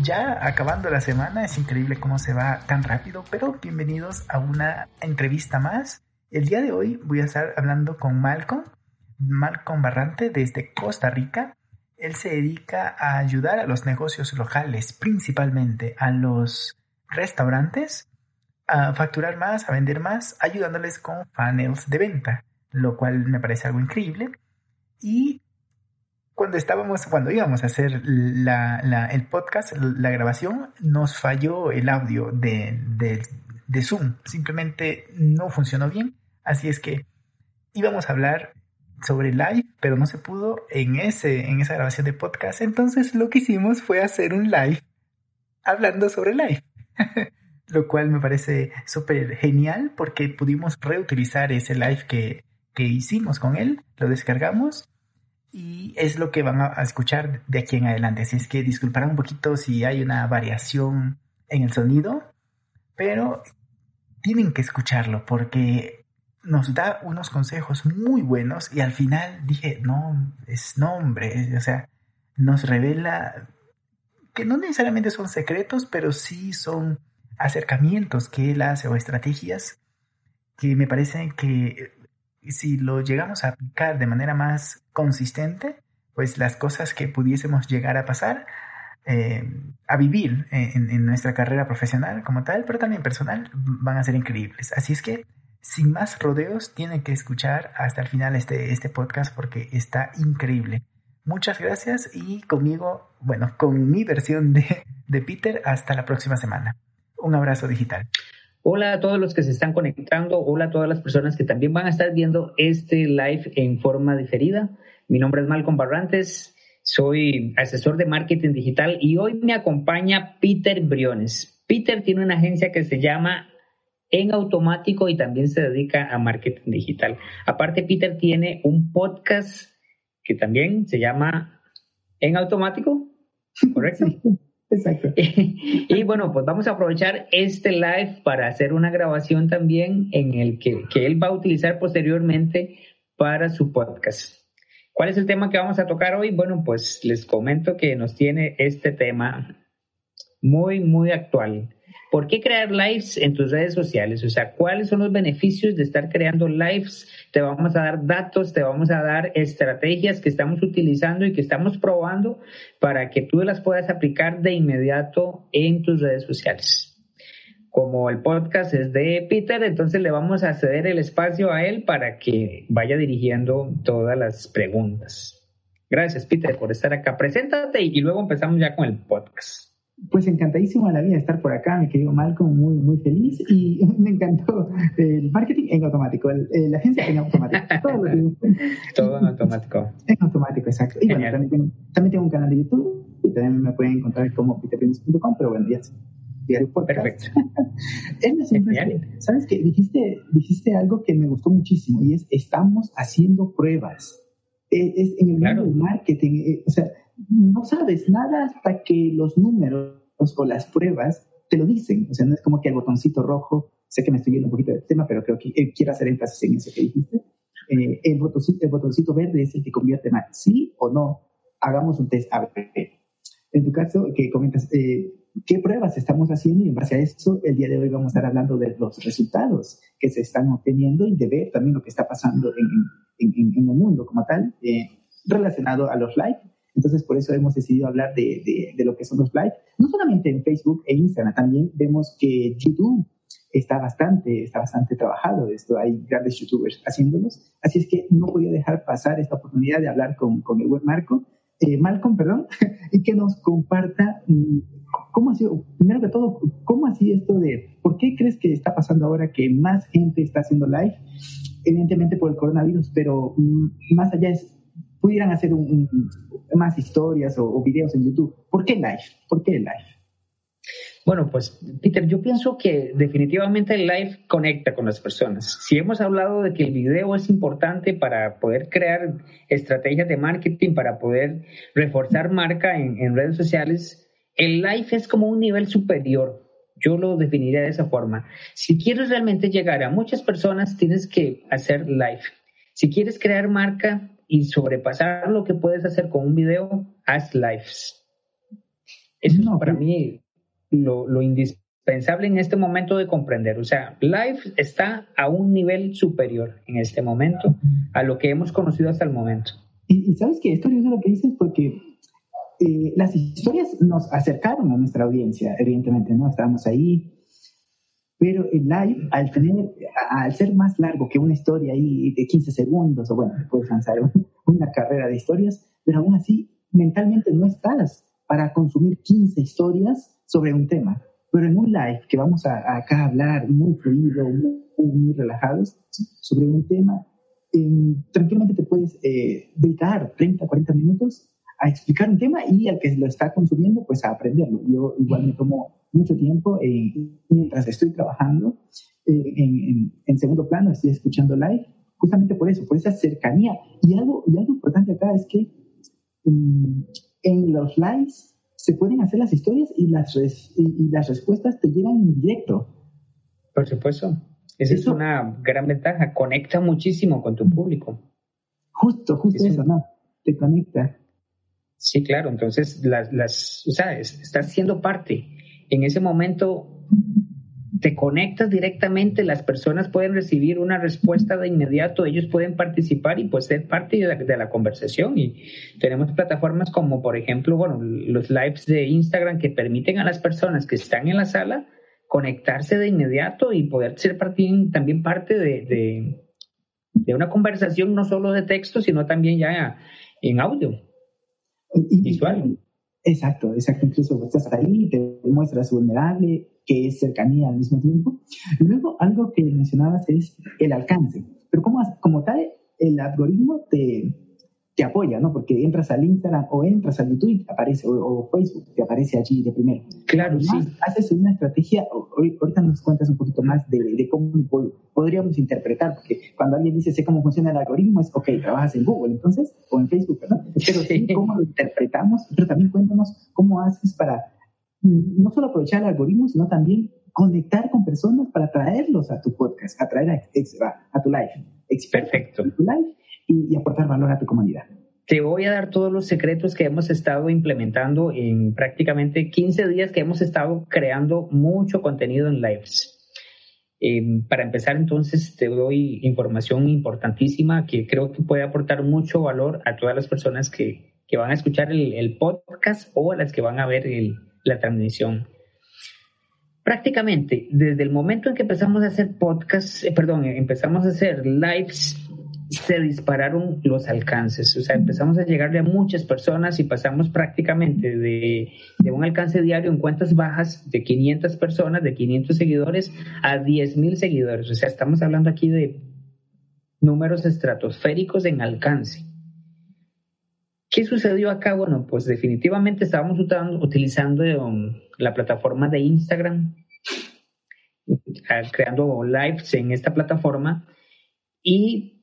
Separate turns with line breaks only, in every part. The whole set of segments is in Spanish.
ya acabando la semana, es increíble cómo se va tan rápido, pero bienvenidos a una entrevista más. El día de hoy voy a estar hablando con Malcolm, Malcolm Barrante desde Costa Rica. Él se dedica a ayudar a los negocios locales, principalmente a los restaurantes, a facturar más, a vender más, ayudándoles con funnels de venta, lo cual me parece algo increíble. Y cuando estábamos, cuando íbamos a hacer el podcast, la grabación, nos falló el audio de, de, Zoom. Simplemente no funcionó bien. Así es que íbamos a hablar sobre live, pero no se pudo en, ese, en esa grabación de podcast. Entonces lo que hicimos fue hacer un live hablando sobre live. lo cual me parece súper genial porque pudimos reutilizar ese live que, que hicimos con él, lo descargamos y es lo que van a escuchar de aquí en adelante. Así es que disculparán un poquito si hay una variación en el sonido, pero tienen que escucharlo porque nos da unos consejos muy buenos y al final dije, no, es nombre, o sea, nos revela que no necesariamente son secretos, pero sí son acercamientos que él hace o estrategias que me parecen que si lo llegamos a aplicar de manera más consistente, pues las cosas que pudiésemos llegar a pasar, eh, a vivir en, nuestra carrera profesional como tal, pero también personal, van a ser increíbles. Así es que, sin más rodeos, tienen que escuchar hasta el final este, este podcast porque está increíble. Muchas gracias y conmigo, bueno, con mi versión de, de Peter, hasta la próxima semana. Un abrazo digital.
Hola a todos los que se están conectando, hola a todas las personas que también van a estar viendo este live en forma diferida. Mi nombre es Malcolm Barrantes, soy asesor de marketing digital y hoy me acompaña Peter Briones. Peter tiene una agencia que se llama En Automático y también se dedica a marketing digital. Aparte, Peter tiene un podcast que también se llama En Automático, ¿correcto?
Exacto.
y bueno, pues vamos a aprovechar este live para hacer una grabación también en el que, que él va a utilizar posteriormente para su podcast. ¿Cuál es el tema que vamos a tocar hoy? Bueno, pues les comento que nos tiene este tema muy, muy actual. ¿Por qué crear lives en tus redes sociales? O sea, ¿cuáles son los beneficios de estar creando lives? Te vamos a dar datos, te vamos a dar estrategias que estamos utilizando y que estamos probando para que tú las puedas aplicar de inmediato en tus redes sociales. Como el podcast es de Peter, entonces le vamos a ceder el espacio a él para que vaya dirigiendo todas las preguntas. Gracias, Peter, por estar acá. Preséntate y luego empezamos ya con el podcast.
Pues encantadísimo de la vida estar por acá, mi querido Malcolm, muy, muy feliz y me encantó el marketing en automático, la agencia en automático.
Todo, en automático.
En automático, exacto. Y bueno, también tengo, también tengo, un canal de YouTube y también me pueden encontrar como peterpines.com, pero bueno, ya podcast. Perfecto. es ¿sabes qué? Dijiste, dijiste algo que me gustó muchísimo y es, estamos haciendo pruebas. Es, en el mundo del marketing, eh, o sea, no sabes nada hasta que los números o las pruebas te lo dicen. O sea, no es como que el botoncito rojo, sé que me estoy yendo un poquito del tema, pero creo que eh, quiero hacer énfasis en eso que dijiste. Eh, el, botoncito, el, botoncito, verde es el que convierte en sí o no. Hagamos un test A, En tu caso, que comentas, eh, ¿qué pruebas estamos haciendo? Y en base a eso, el día de hoy vamos a estar hablando de los resultados que se están obteniendo y de ver también lo que está pasando en, en, en el mundo como tal, relacionado a los likes entonces, por eso hemos decidido hablar de, de, lo que son los live, no solamente en Facebook e Instagram, también vemos que YouTube está bastante, está bastante trabajado esto, hay grandes youtubers haciéndolos, así es que no podía dejar pasar esta oportunidad de hablar con, con el buen Marco, eh, Malcolm, perdón, y que nos comparta mm, cómo ha sido, primero que todo, cómo ha sido esto de, ¿por qué crees que está pasando ahora que más gente está haciendo live? Evidentemente por el coronavirus, pero mm, más allá es pudieran hacer un, más historias o, videos en YouTube. ¿Por qué live? ¿Por qué live?
Bueno, pues Peter, yo pienso que definitivamente el live conecta con las personas. Si hemos hablado de que el video es importante para poder crear estrategias de marketing, para poder reforzar marca en, redes sociales, el live es como un nivel superior. Yo lo definiría de esa forma. Si quieres realmente llegar a muchas personas, tienes que hacer live. Si quieres crear marca y sobrepasar lo que puedes hacer con un video, haz lives. Eso no, para mí lo, indispensable en este momento de comprender. O sea, Live está a un nivel superior en este momento a lo que hemos conocido hasta el momento.
Y, sabes que es lo que dices porque eh, las historias nos acercaron a nuestra audiencia, evidentemente, ¿no? Estábamos ahí, pero el live, al, tener, al ser más largo que una historia ahí de 15 segundos, o bueno, puedes lanzar una carrera de historias, pero aún así mentalmente no estás para consumir 15 historias sobre un tema. Pero en un live que vamos a, acá a hablar muy fluido, muy, muy relajados sobre un tema, tranquilamente te puedes eh, dedicar 30, 40 minutos a explicar un tema y al que lo está consumiendo, pues a aprenderlo. Yo igual me tomo mucho tiempo mientras estoy trabajando eh, en, en, segundo plano, estoy escuchando live, justamente por eso, por esa cercanía. Y algo, y algo importante acá es que mm, en los lives se pueden hacer las historias y las, y, las respuestas te llegan en directo.
Por supuesto. Esa es una gran ventaja. Conecta muchísimo con tu público.
Justo, justo eso, ¿no? Te conecta.
Sí, claro. Entonces, las, las, o sea, estás siendo parte. En ese momento te conectas directamente, las personas pueden recibir una respuesta de inmediato, ellos pueden participar y pues ser parte de la, conversación. Y tenemos plataformas como, por ejemplo, bueno, los lives de Instagram que permiten a las personas que están en la sala conectarse de inmediato y poder ser también parte de, de, una conversación no solo de texto, sino también ya en audio, visual.
Exacto, exacto. Incluso estás ahí, te muestras vulnerable, que es cercanía al mismo tiempo. Luego, algo que mencionabas es el alcance. Pero como, como tal, el algoritmo te, te apoya, ¿no? Porque entras al Instagram o entras al YouTube, aparece, o, Facebook, te aparece allí de primero.
Claro, sí.
Haces una estrategia, ahorita nos cuentas un poquito más de, de, cómo podríamos interpretar, porque cuando alguien dice sé cómo funciona el algoritmo, es, ok, trabajas en Google, entonces, o en Facebook, ¿verdad? Pero sí, cómo lo interpretamos, pero también cuéntanos cómo haces para no solo aprovechar el algoritmo, sino también conectar con personas para traerlos a tu podcast, a traer a, tu live.
Perfecto.
tu live y, aportar valor a tu comunidad.
Te voy a dar todos los secretos que hemos estado implementando en prácticamente 15 días que hemos estado creando mucho contenido en lives. Em, para empezar, entonces, te doy información importantísima que creo que puede aportar mucho valor a todas las personas que, que van a escuchar el, el, podcast o a las que van a ver el, la transmisión. Prácticamente, desde el momento en que empezamos a hacer podcasts, eh, perdón, empezamos a hacer lives, se dispararon los alcances. O sea, empezamos a llegarle a muchas personas y pasamos prácticamente de, de un alcance diario en cuentas bajas de 500 personas, de 500 seguidores, a 10.000 seguidores. O sea, estamos hablando aquí de números estratosféricos en alcance. ¿Qué sucedió acá? Bueno, pues definitivamente estábamos utilizando um, la plataforma de Instagram, ah, creando lives en esta plataforma y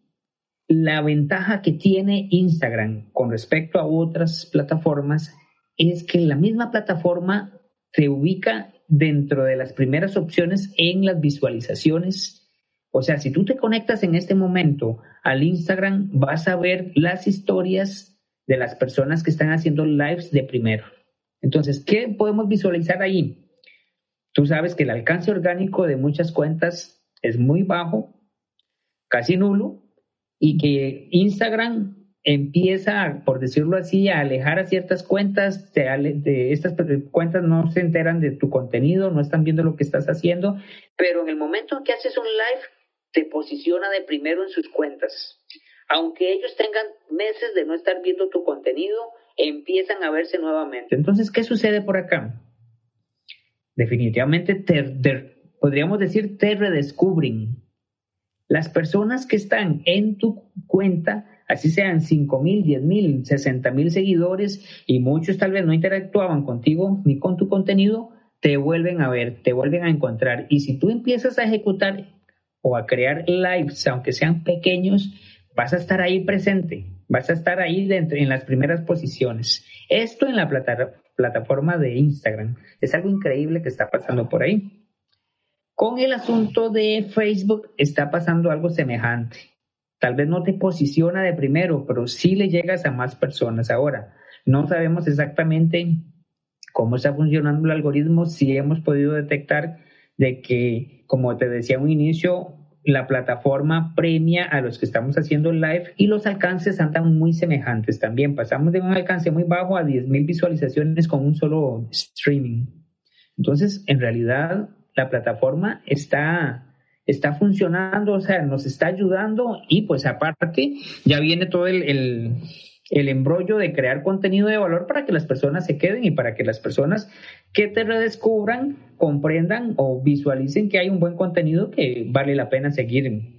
la ventaja que tiene Instagram con respecto a otras plataformas es que la misma plataforma te ubica dentro de las primeras opciones en las visualizaciones. O sea, si tú te conectas en este momento al Instagram, vas a ver las historias de las personas que están haciendo lives de primero. Entonces, ¿qué podemos visualizar ahí? Tú sabes que el alcance orgánico de muchas cuentas es muy bajo, casi nulo, y que Instagram empieza, por decirlo así, a alejar a ciertas cuentas, de, estas cuentas no se enteran de tu contenido, no están viendo lo que estás haciendo, pero en el momento en que haces un live, te posiciona de primero en sus cuentas aunque ellos tengan meses de no estar viendo tu contenido, empiezan a verse nuevamente. Entonces, ¿qué sucede por acá? Definitivamente podríamos decir te redescubren. Las personas que están en tu cuenta, así sean 5 mil, 10 mil, 60 mil seguidores y muchos tal vez no interactuaban contigo ni con tu contenido, te vuelven a ver, te vuelven a encontrar. Y si tú empiezas a ejecutar o a crear lives, aunque sean pequeños, vas a estar ahí presente, vas a estar ahí dentro, en las primeras posiciones. Esto en la plataforma de Instagram es algo increíble que está pasando por ahí. Con el asunto de Facebook está pasando algo semejante. Tal vez no te posiciona de primero, pero sí le llegas a más personas. Ahora, no sabemos exactamente cómo está funcionando el algoritmo, si hemos podido detectar de que, como te decía un inicio, la plataforma premia a los que estamos haciendo live y los alcances andan muy semejantes también. Pasamos de un alcance muy bajo a 10.000 visualizaciones con un solo streaming. Entonces, en realidad, la plataforma está, está funcionando, o sea, nos está ayudando y pues aparte ya viene todo el el embrollo de crear contenido de valor para que las personas se queden y para que las personas que te redescubran comprendan o visualicen que hay un buen contenido que vale la pena seguir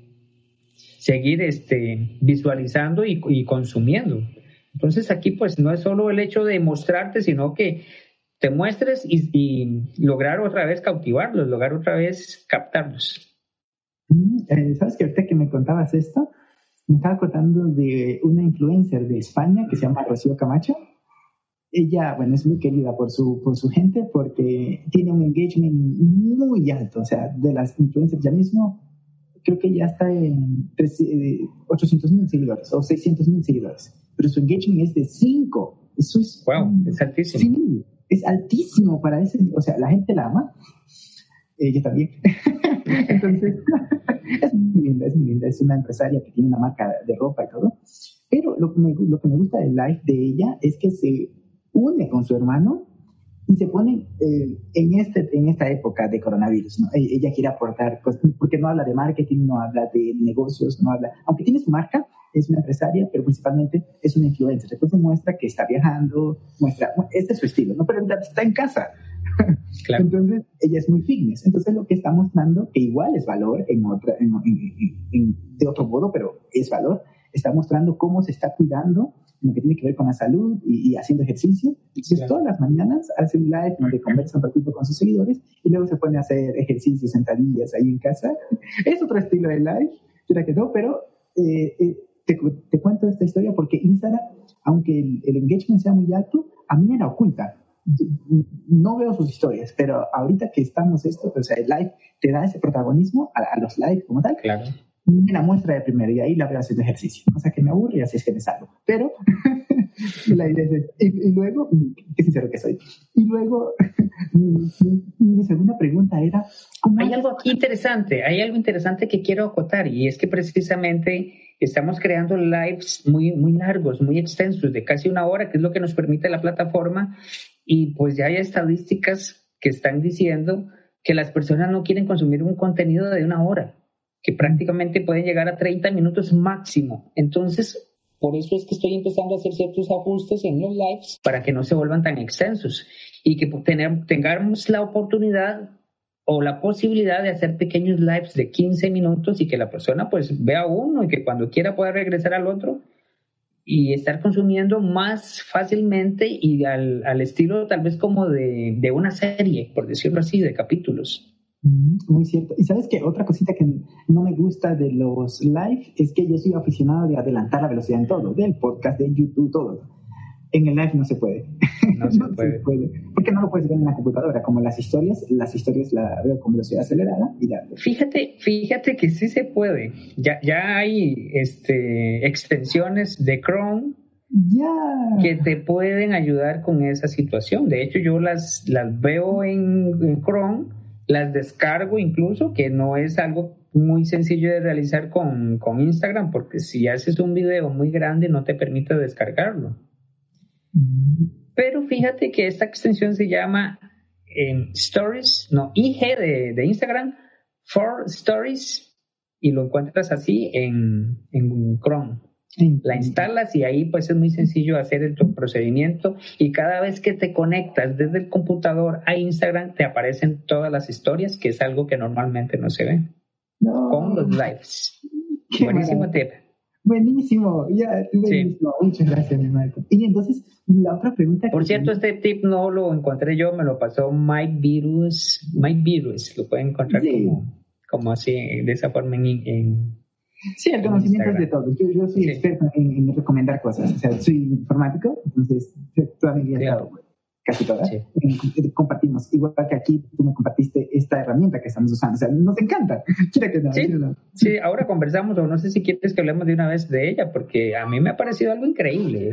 seguir este visualizando y, consumiendo. Entonces aquí pues no es solo el hecho de mostrarte, sino que te muestres y, y lograr otra vez cautivarlos, lograr otra vez captarlos.
Mm, eh, ¿Sabes que ahorita que me contabas esto? me estaba acordando de una influencer de España que se llama Rocío Camacho. Ella, bueno, es muy querida por su, por su gente porque tiene un engagement muy alto, o sea, de las influencers ya mismo, creo que ya está en 800 mil seguidores o 600 mil seguidores, pero su engagement es de 5. Eso es...
Wow, es altísimo.
Sí, es altísimo para ese, o sea, la gente la ama. Ella también. Entonces, es muy linda, es muy linda. Es una empresaria que tiene una marca de ropa y todo. Pero lo que me, lo que me gusta del live de ella es que se une con su hermano y se pone eh, en, este, en esta época de coronavirus. ¿no? E, ella quiere aportar, porque no habla de marketing, no habla de negocios, no habla, aunque tiene su marca, es una empresaria, pero principalmente es una influencer. Entonces muestra que está viajando, muestra, este es su estilo, ¿no? pero está en casa. Entonces, ella es muy fitness. Entonces, lo que está mostrando, que igual es valor en otra, de otro modo, pero es valor, está mostrando cómo se está cuidando en lo que tiene que ver con la salud y, haciendo ejercicio. Entonces, todas las mañanas hace un live donde conversa un ratito con sus seguidores y luego se pone a hacer ejercicios, sentadillas ahí en casa. Es otro estilo de live, que no, pero eh, eh, te, cuento esta historia porque Instagram, aunque el, el engagement sea muy alto, a mí me la oculta no veo sus historias, pero ahorita que estamos esto, o sea, el live te da ese protagonismo a, los live como tal.
Claro.
Me la muestra de primero y ahí la veo haciendo ejercicio. O sea, que me aburre y así es que me salgo. Pero la idea es, y, luego, qué sincero que soy. Y luego, mi, segunda pregunta era...
Hay algo aquí interesante, hay algo interesante que quiero acotar y es que precisamente estamos creando lives muy, muy largos, muy extensos, de casi una hora, que es lo que nos permite la plataforma y pues ya hay estadísticas que están diciendo que las personas no quieren consumir un contenido de una hora, que prácticamente pueden llegar a 30 minutos máximo. Entonces, por eso es que estoy empezando a hacer ciertos ajustes en los lives para que no se vuelvan tan extensos y que tener, tengamos la oportunidad o la posibilidad de hacer pequeños lives de 15 minutos y que la persona pues vea uno y que cuando quiera pueda regresar al otro y estar consumiendo más fácilmente y al, al estilo tal vez como de, de, una serie, por decirlo así, de capítulos.
Mm, muy cierto. Y sabes que otra cosita que no me gusta de los live es que yo soy aficionado de adelantar la velocidad en todo, del podcast, de YouTube, todo en el live no se puede.
No, se, puede.
Porque no lo puedes ver en la computadora. Como las historias, las historias las veo con velocidad acelerada y ya.
Fíjate, fíjate que sí se puede. Ya, ya hay este, extensiones de Chrome que te pueden ayudar con esa situación. De hecho, yo las, las veo en, Chrome, las descargo incluso, que no es algo muy sencillo de realizar con, con Instagram, porque si haces un video muy grande no te permite descargarlo. Pero fíjate que esta extensión se llama Stories, no, IG de, Instagram, For Stories, y lo encuentras así en, en Chrome. La instalas y ahí pues es muy sencillo hacer el procedimiento y cada vez que te conectas desde el computador a Instagram te aparecen todas las historias, que es algo que normalmente no se ve. Con los lives. Buenísimo tip.
Buenísimo, ya, buenísimo. Muchas gracias, mi Marco. Y entonces, la otra pregunta.
Por cierto, este tip no lo encontré yo, me lo pasó Mike Virus. Mike Virus, lo pueden encontrar como, como así, de esa forma en. en
sí, el conocimiento es de todo. Yo, yo soy experto en, recomendar cosas. O sea, soy informático, entonces toda mi vida claro casi todas, compartimos. Igual que aquí tú me compartiste esta herramienta que estamos usando. O sea, nos encanta.
que sí, ahora conversamos, o no sé si quieres que hablemos de una vez de ella, porque a mí me ha parecido algo increíble.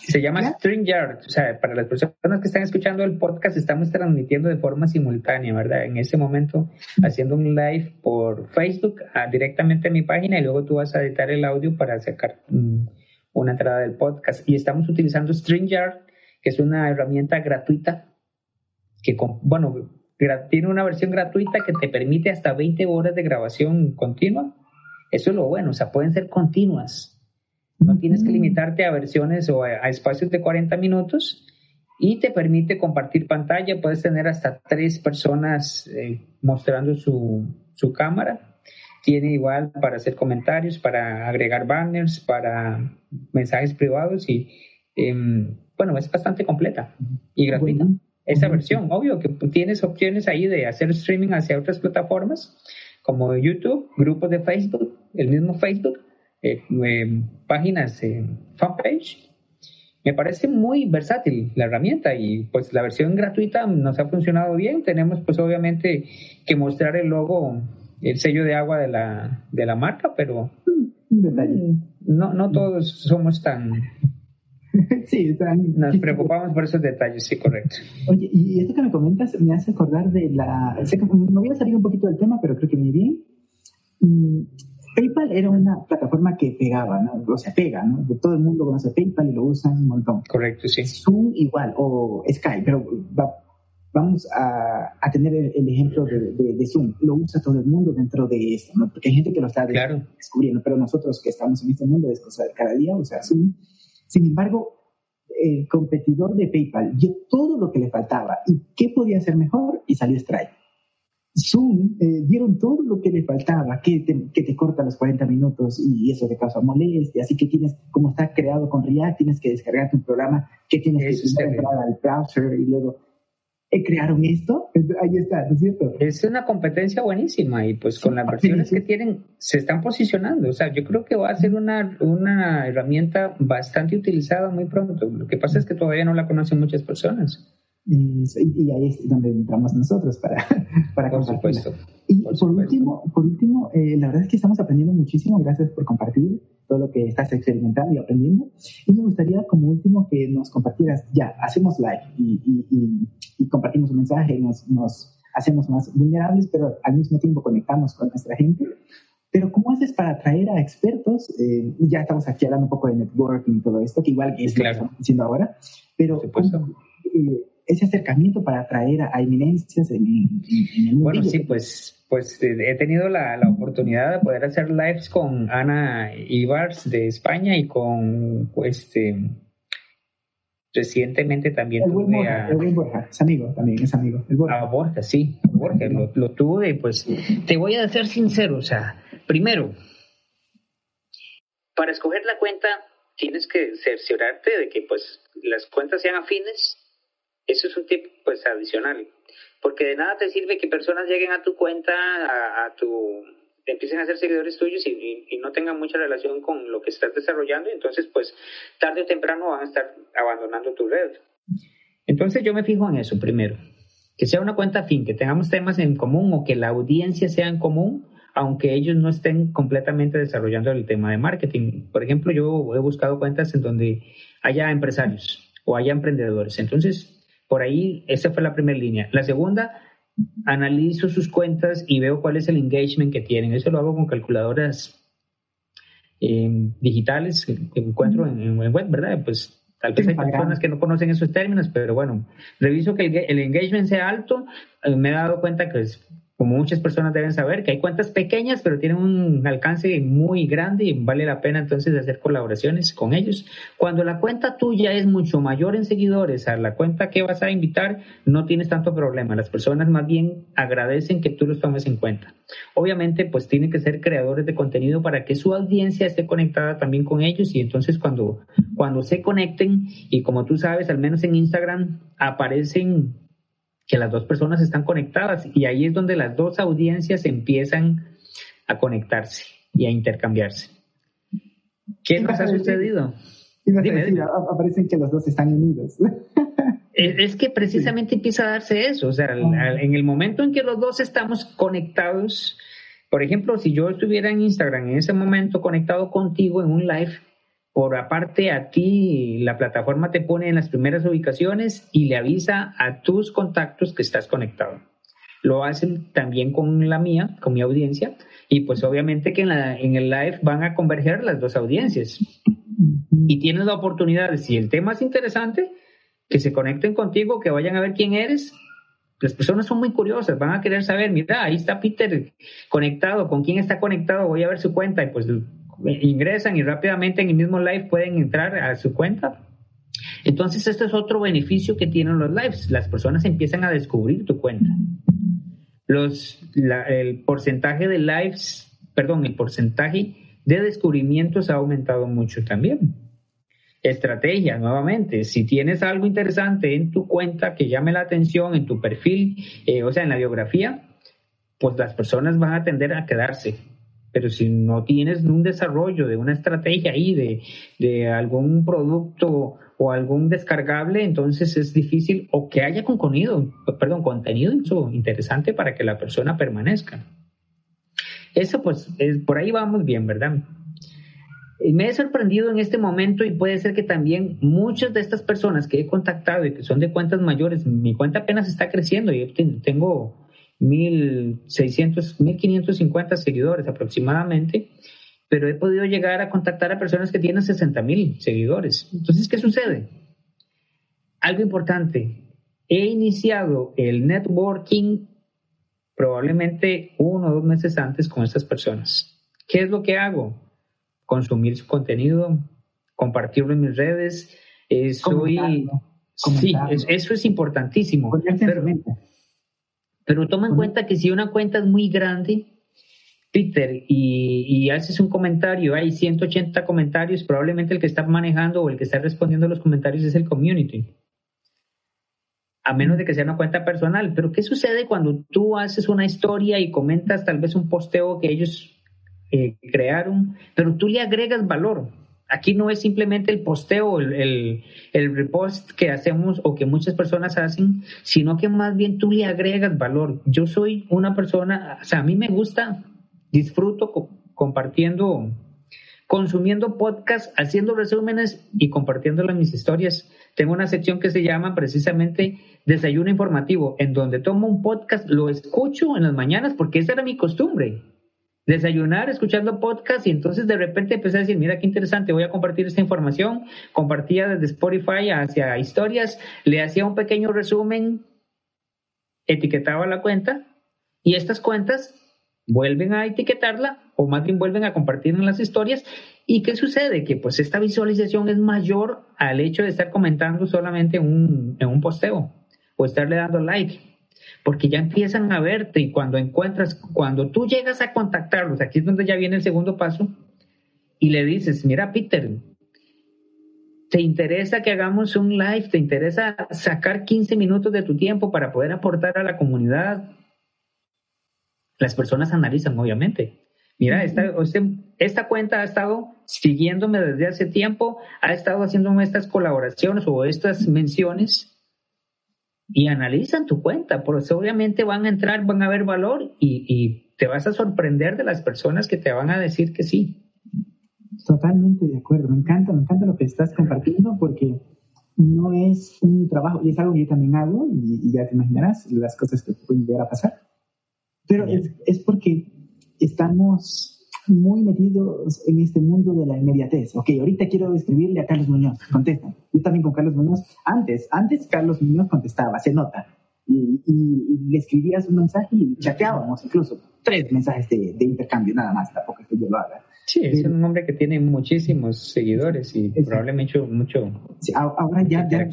Se llama StreamYard. O sea, para las personas que están escuchando el podcast, estamos transmitiendo de forma simultánea, ¿verdad? En ese momento, haciendo un live por Facebook ah, directamente a mi página y luego tú vas a editar el audio para sacar mm, una entrada del podcast. Y estamos utilizando StreamYard que es una herramienta gratuita que, bueno, tiene una versión gratuita que te permite hasta 20 horas de grabación continua. Eso es lo bueno, o sea, pueden ser continuas. No tienes que limitarte a versiones o a, espacios de 40 minutos y te permite compartir pantalla. Puedes tener hasta tres personas eh, mostrando su, su cámara. Tiene igual para hacer comentarios, para agregar banners, para mensajes privados y em, bueno, es bastante completa y gratuita. Esa versión, obvio que tienes opciones ahí de hacer streaming hacia otras plataformas como YouTube, grupos de Facebook, el mismo Facebook, eh, eh, páginas, eh, fanpage. Me parece muy versátil la herramienta y pues la versión gratuita nos ha funcionado bien. Tenemos pues obviamente que mostrar el logo, el sello de agua de la, de la marca, pero no, no todos somos tan
sí,
Nos preocupamos por esos detalles, sí, correcto.
Oye, y esto que me comentas me hace acordar de la... me voy a salir un poquito del tema, pero creo que viene bien. Mm, PayPal era una plataforma que pegaba, ¿no? O sea, pega, ¿no? Todo el mundo conoce PayPal y lo usan un montón.
Correcto, sí.
Zoom igual, o Skype, pero vamos a, a, tener el, ejemplo de, de, Zoom. Lo usa todo el mundo dentro de esto, ¿no? Porque hay gente que lo está descubriendo, pero nosotros que estamos en este mundo es cosa de cada día, o sea, Zoom sin embargo, el competidor de PayPal vio todo lo que le faltaba. Y qué podía hacer mejor y salió Stripe. Zoom eh, vieron todo lo que le faltaba, que te, que te corta los 40 minutos y eso te causa molestia, así que tienes, como está creado con React, tienes que descargar tu programa, que tienes que entrar al browser y luego crearon esto, ahí está, ¿no es cierto?
Es una competencia buenísima y pues con las versiones que tienen se están posicionando. O sea, yo creo que va a ser una, una herramienta bastante utilizada muy pronto. Lo que pasa es que todavía no la conocen muchas personas.
Y, ahí es donde entramos nosotros para, para
por supuesto.
Y por, último, por último eh, la verdad es que estamos aprendiendo muchísimo. Gracias por compartir todo lo que estás experimentando y aprendiendo. Y me gustaría, como último, que nos compartieras, ya, hacemos live y, y, compartimos un mensaje, nos, nos hacemos más vulnerables, pero al mismo tiempo conectamos con nuestra gente. Pero ¿cómo haces para atraer a expertos? Eh, ya estamos aquí hablando un poco de networking y todo esto, que igual es lo que estamos haciendo ahora, pero ese acercamiento para atraer a, eminencias en, el mundo.
Bueno, sí, pues, pues eh, he tenido la, oportunidad de poder hacer lives con Ana Ibars de España y con este recientemente también
tuve a Borja, es amigo también, es amigo.
A Borja, sí, Borja, lo, lo tuve y pues te voy a ser sincero, o sea, primero, para escoger la cuenta tienes que cerciorarte de que pues las cuentas sean afines eso es un tip pues adicional, porque de nada te sirve que personas lleguen a tu cuenta, a, tu empiecen a ser seguidores tuyos y, no tengan mucha relación con lo que estás desarrollando, y entonces pues tarde o temprano van a estar abandonando tu red. Entonces yo me fijo en eso primero, que sea una cuenta fin, que tengamos temas en común o que la audiencia sea en común, aunque ellos no estén completamente desarrollando el tema de marketing. Por ejemplo, yo he buscado cuentas en donde haya empresarios o haya emprendedores. Entonces, por ahí, esa fue la primera línea. La segunda, analizo sus cuentas y veo cuál es el engagement que tienen. Eso lo hago con calculadoras eh, digitales que encuentro en, web, ¿verdad? Pues tal vez hay personas que no conocen esos términos, pero bueno, reviso que el, engagement sea alto. Eh, me he dado cuenta que es como muchas personas deben saber, que hay cuentas pequeñas, pero tienen un alcance muy grande y vale la pena entonces hacer colaboraciones con ellos. Cuando la cuenta tuya es mucho mayor en seguidores a la cuenta que vas a invitar, no tienes tanto problema. Las personas más bien agradecen que tú los tomes en cuenta. Obviamente, pues tienen que ser creadores de contenido para que su audiencia esté conectada también con ellos y entonces cuando, cuando se conecten y como tú sabes, al menos en Instagram aparecen que las dos personas están conectadas y ahí es donde las dos audiencias empiezan a conectarse y a intercambiarse. ¿Qué nos ha sucedido?
aparecen que los dos están unidos.
Es, que precisamente empieza a darse eso, o sea, en el momento en que los dos estamos conectados, por ejemplo, si yo estuviera en Instagram en ese momento conectado contigo en un live, por aparte a ti, la plataforma te pone en las primeras ubicaciones y le avisa a tus contactos que estás conectado. Lo hacen también con la mía, con mi audiencia, y pues obviamente que en, en el live van a converger las dos audiencias. Y tienes la oportunidad, si el tema es interesante, que se conecten contigo, que vayan a ver quién eres. Las personas son muy curiosas, van a querer saber, mira, ahí está Peter conectado, con quién está conectado, voy a ver su cuenta y pues ingresan y rápidamente en el mismo live pueden entrar a su cuenta. Entonces, este es otro beneficio que tienen los lives. Las personas empiezan a descubrir tu cuenta. Los, el porcentaje de lives, perdón, el porcentaje de descubrimientos ha aumentado mucho también. Estrategia, nuevamente, si tienes algo interesante en tu cuenta que llame la atención, en tu perfil, eh, o sea, en la biografía, pues las personas van a tender a quedarse pero si no tienes un desarrollo de una estrategia ahí, de, de algún producto o algún descargable, entonces es difícil o que haya contenido, perdón, contenido interesante para que la persona permanezca. Eso pues, es, por ahí vamos bien, ¿verdad? Y me he sorprendido en este momento y puede ser que también muchas de estas personas que he contactado y que son de cuentas mayores, mi cuenta apenas está creciendo, yo tengo 1.600, 1.550 seguidores aproximadamente, pero he podido llegar a contactar a personas que tienen 60.000 seguidores. Entonces, ¿qué sucede? Algo importante, he iniciado el networking probablemente uno o dos meses antes con estas personas. ¿Qué es lo que hago? Consumir su contenido, compartirlo en mis redes. Eh, soy... Sí, eso es importantísimo. Pero toma en cuenta que si una cuenta es muy grande, Peter, y, haces un comentario, hay 180 comentarios, probablemente el que está manejando o el que está respondiendo a los comentarios es el community. A menos de que sea una cuenta personal. Pero ¿qué sucede cuando tú haces una historia y comentas tal vez un posteo que ellos eh, crearon, pero tú le agregas valor? Aquí no es simplemente el posteo, el, el, repost que hacemos o que muchas personas hacen, sino que más bien tú le agregas valor. Yo soy una persona, o sea, a mí me gusta, disfruto compartiendo, consumiendo podcast, haciendo resúmenes y compartiéndolo en mis historias. Tengo una sección que se llama precisamente Desayuno Informativo, en donde tomo un podcast, lo escucho en las mañanas porque esa era mi costumbre desayunar escuchando podcast y entonces de repente empecé a decir, mira qué interesante, voy a compartir esta información, compartía desde Spotify hacia historias, le hacía un pequeño resumen, etiquetaba la cuenta y estas cuentas vuelven a etiquetarla o más bien vuelven a compartir en las historias. ¿Y qué sucede? Que pues esta visualización es mayor al hecho de estar comentando solamente un, en un posteo o estarle dando like porque ya empiezan a verte y cuando encuentras, cuando tú llegas a contactarlos, aquí es donde ya viene el segundo paso, y le dices, mira Peter, ¿te interesa que hagamos un live? ¿Te interesa sacar 15 minutos de tu tiempo para poder aportar a la comunidad? Las personas analizan, obviamente. Mira, esta, esta cuenta ha estado siguiéndome desde hace tiempo, ha estado haciéndome estas colaboraciones o estas menciones y analizan tu cuenta, porque obviamente van a entrar, van a ver valor y, y, te vas a sorprender de las personas que te van a decir que sí.
Totalmente de acuerdo, me encanta, me encanta lo que estás compartiendo porque no es un trabajo, y es algo que yo también hago, y, ya te imaginarás las cosas que pueden llegar a pasar, pero es, es porque estamos muy metidos en este mundo de la inmediatez. Ok, ahorita quiero escribirle a Carlos Muñoz, contesta. Yo también con Carlos Muñoz, antes, antes Carlos Muñoz contestaba, se nota. y, le escribías un mensaje y chateábamos incluso tres mensajes de, intercambio, nada más, tampoco es que yo lo haga.
Sí, es un hombre que tiene muchísimos seguidores y probablemente mucho,
sí, ahora ya, ya,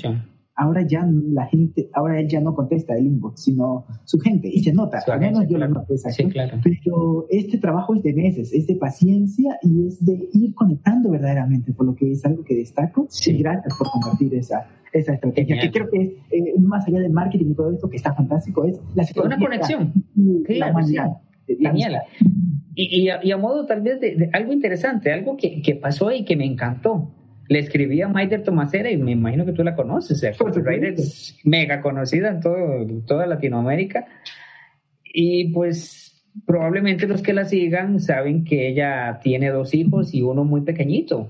ahora ya la gente, ahora él ya no contesta el inbox, sino su gente, y se nota, al menos yo lo noto,
sí, claro.
Pero este trabajo es de meses, es de paciencia y es de ir conectando verdaderamente, por lo que es algo que destaco. Sí. gracias por compartir esa, esa estrategia, que creo que es, eh, más allá del marketing y todo esto, que está fantástico, es la
Una conexión.
La, humanidad.
Genial. Y, y, a, modo tal vez de, algo interesante, algo que, que pasó y que me encantó le escribí a Maider Tomasera y me imagino que tú la conoces, es mega conocida en todo, toda Latinoamérica. Y pues probablemente los que la sigan saben que ella tiene dos hijos y uno muy pequeñito.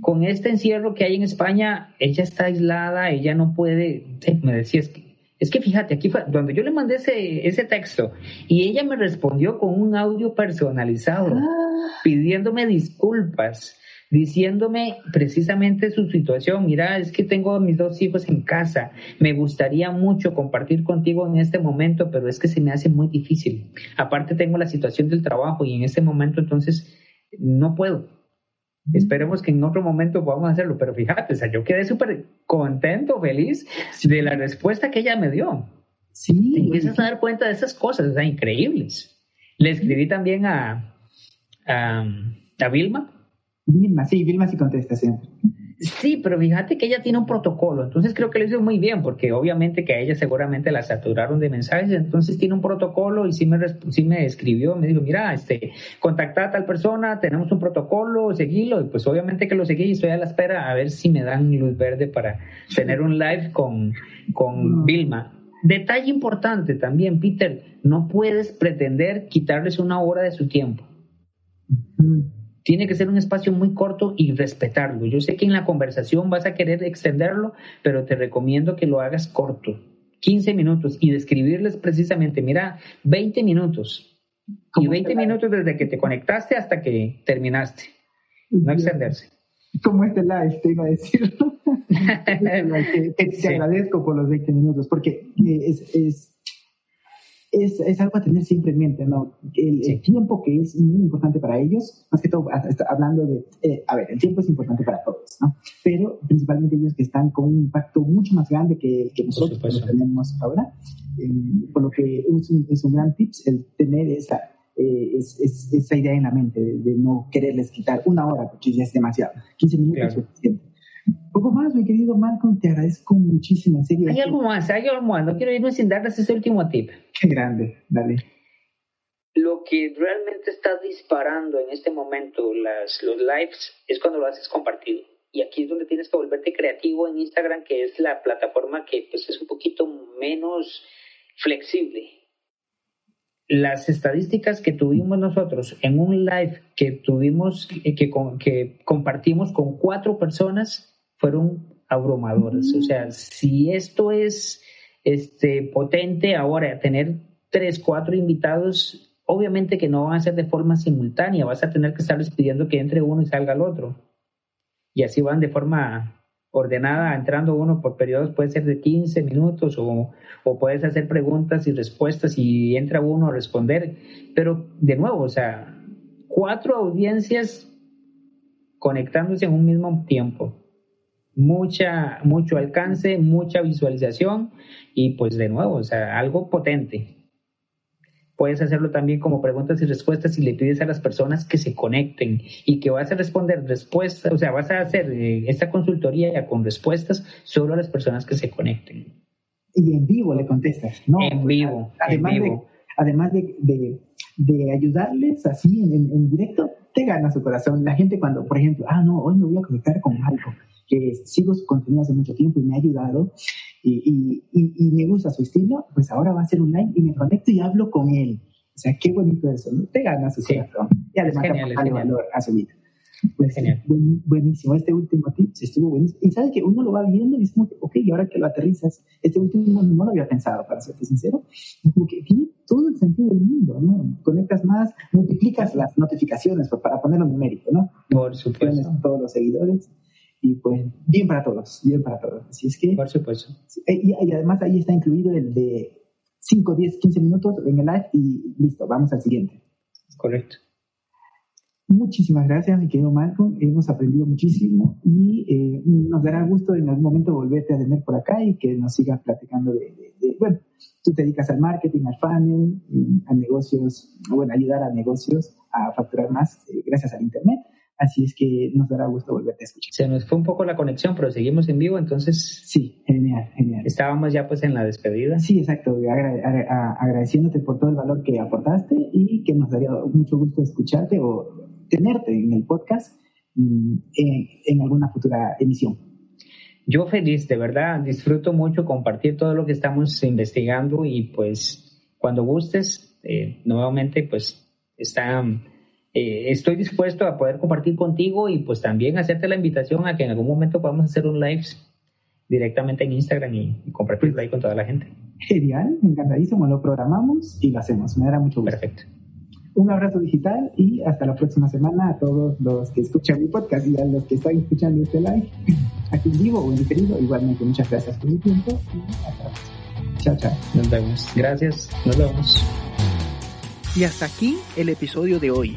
Con este encierro que hay en España, ella está aislada, ella no puede, me decía, es que, es que fíjate, aquí fue donde yo le mandé ese, ese texto y ella me respondió con un audio personalizado, ah. pidiéndome disculpas diciéndome precisamente su situación. Mira, es que tengo a mis dos hijos en casa. Me gustaría mucho compartir contigo en este momento, pero es que se me hace muy difícil. Aparte tengo la situación del trabajo y en este momento entonces no puedo. Esperemos que en otro momento podamos hacerlo, pero fíjate, o sea, yo quedé súper contento, feliz de la respuesta que ella me dio.
Sí.
Te empiezas a dar cuenta de esas cosas, o sea, increíbles. Le escribí también a, a, a Vilma,
Vilma, sí, Vilma sí contesta siempre.
Sí, pero fíjate que ella tiene un protocolo, entonces creo que lo hizo muy bien, porque obviamente que a ella seguramente la saturaron de mensajes, entonces tiene un protocolo y sí me, sí me escribió, me dijo, mira, este, contacta a tal persona, tenemos un protocolo, seguilo, y pues obviamente que lo seguí y estoy a la espera a ver si me dan luz verde para tener un live con, con. Vilma. Detalle importante también, Peter, no puedes pretender quitarles una hora de su tiempo. Tiene que ser un espacio muy corto y respetarlo. Yo sé que en la conversación vas a querer extenderlo, pero te recomiendo que lo hagas corto. 15 minutos y describirles precisamente, mira, 20 minutos. Y 20 minutos desde que te conectaste hasta que terminaste. No extenderse.
Como este live, te iba a decir. te, agradezco por los 20 minutos, porque es, es es, es, algo a tener siempre en mente, ¿no? El, tiempo que es muy importante para ellos, más que todo, hablando de, eh, a ver, el tiempo es importante para todos, ¿no? Pero principalmente ellos que están con un impacto mucho más grande que, que nosotros tenemos ahora, eh, por lo que es un, es un, gran tips el tener esa, eh, es, esa idea en la mente de, no quererles quitar una hora, porque ya es demasiado, 15 minutos es suficiente poco más, mi querido Malcolm, te agradezco muchísimo, serio.
Hay algo más, hay algo más. No quiero irme sin darles ese último tip.
Qué grande, dale.
Lo que realmente está disparando en este momento las, los lives es cuando lo haces compartido. Y aquí es donde tienes que volverte creativo en Instagram, que es la plataforma que pues, es un poquito menos flexible. Las estadísticas que tuvimos nosotros en un live que tuvimos, que, que compartimos con cuatro personas, fueron abrumadoras. O sea, si esto es este, potente ahora, tener tres, cuatro invitados, obviamente que no van a ser de forma simultánea, vas a tener que estarles pidiendo que entre uno y salga el otro. Y así van de forma ordenada, entrando uno por periodos, puede ser de 15 minutos o, o puedes hacer preguntas y respuestas y entra uno a responder. Pero de nuevo, o sea, cuatro audiencias conectándose en un mismo tiempo mucha, mucho alcance, mucha visualización y pues de nuevo, o sea, algo potente. Puedes hacerlo también como preguntas y respuestas y le pides a las personas que se conecten y que vas a responder respuestas, o sea, vas a hacer eh, esta consultoría con respuestas solo a las personas que se conecten.
Y en vivo le contestas, ¿no?
En vivo.
Además,
en
vivo. De, además de, de, ayudarles así en, en, directo, te gana su corazón. La gente cuando, por ejemplo, ah, no, hoy me voy a conectar con algo que sigo su contenido hace mucho tiempo y me ha ayudado y, y, y, me gusta su estilo, pues ahora va a ser un live y me conecto y hablo con él. O sea, qué bonito eso, ¿no? Te ganas su corazón y además te valor a su vida. Pues, Genial. buenísimo. Este último tip estuvo buenísimo. Y sabes que uno lo va viendo y es como que, ok, y ahora que lo aterrizas, este último no lo había pensado, para serte sincero. Es como que tiene todo el sentido del mundo, ¿no? Conectas más, multiplicas las notificaciones para ponerlo numérico, ¿no?
Por supuesto.
Todos los seguidores y pues bien para todos, bien para todos. Así es que...
Por supuesto.
Y, y, además ahí está incluido el de 5, 10, 15 minutos en el live y listo, vamos al siguiente.
Correcto.
Muchísimas gracias, mi querido Malcolm. Hemos aprendido muchísimo y eh, nos dará gusto en algún momento volverte a tener por acá y que nos sigas platicando de, bueno, tú te dedicas al marketing, al funnel, a negocios, bueno, ayudar a negocios a facturar más eh, gracias al Internet. Así es que nos dará gusto volverte a escuchar.
Se nos fue un poco la conexión, pero seguimos en vivo, entonces.
Sí, genial, genial.
Estábamos ya pues en la despedida.
Sí, exacto. agradeciéndote por todo el valor que aportaste y que nos daría mucho gusto escucharte o tenerte en el podcast mm, en, alguna futura emisión.
Yo feliz, de verdad, disfruto mucho compartir todo lo que estamos investigando y pues cuando gustes, eh, nuevamente pues está eh, estoy dispuesto a poder compartir contigo y pues también hacerte la invitación a que en algún momento podamos hacer un live directamente en Instagram y, compartirlo ahí con toda la gente.
Genial, encantadísimo, lo programamos y lo hacemos, me dará mucho gusto.
Perfecto.
Un abrazo digital y hasta la próxima semana a todos los que escuchan mi podcast y a los que están escuchando este live, aquí en vivo o en diferido. Igualmente, muchas gracias por su tiempo y hasta la próxima. Chao, chao.
Nos vemos. Gracias. Nos vemos.
Y hasta aquí el episodio de hoy.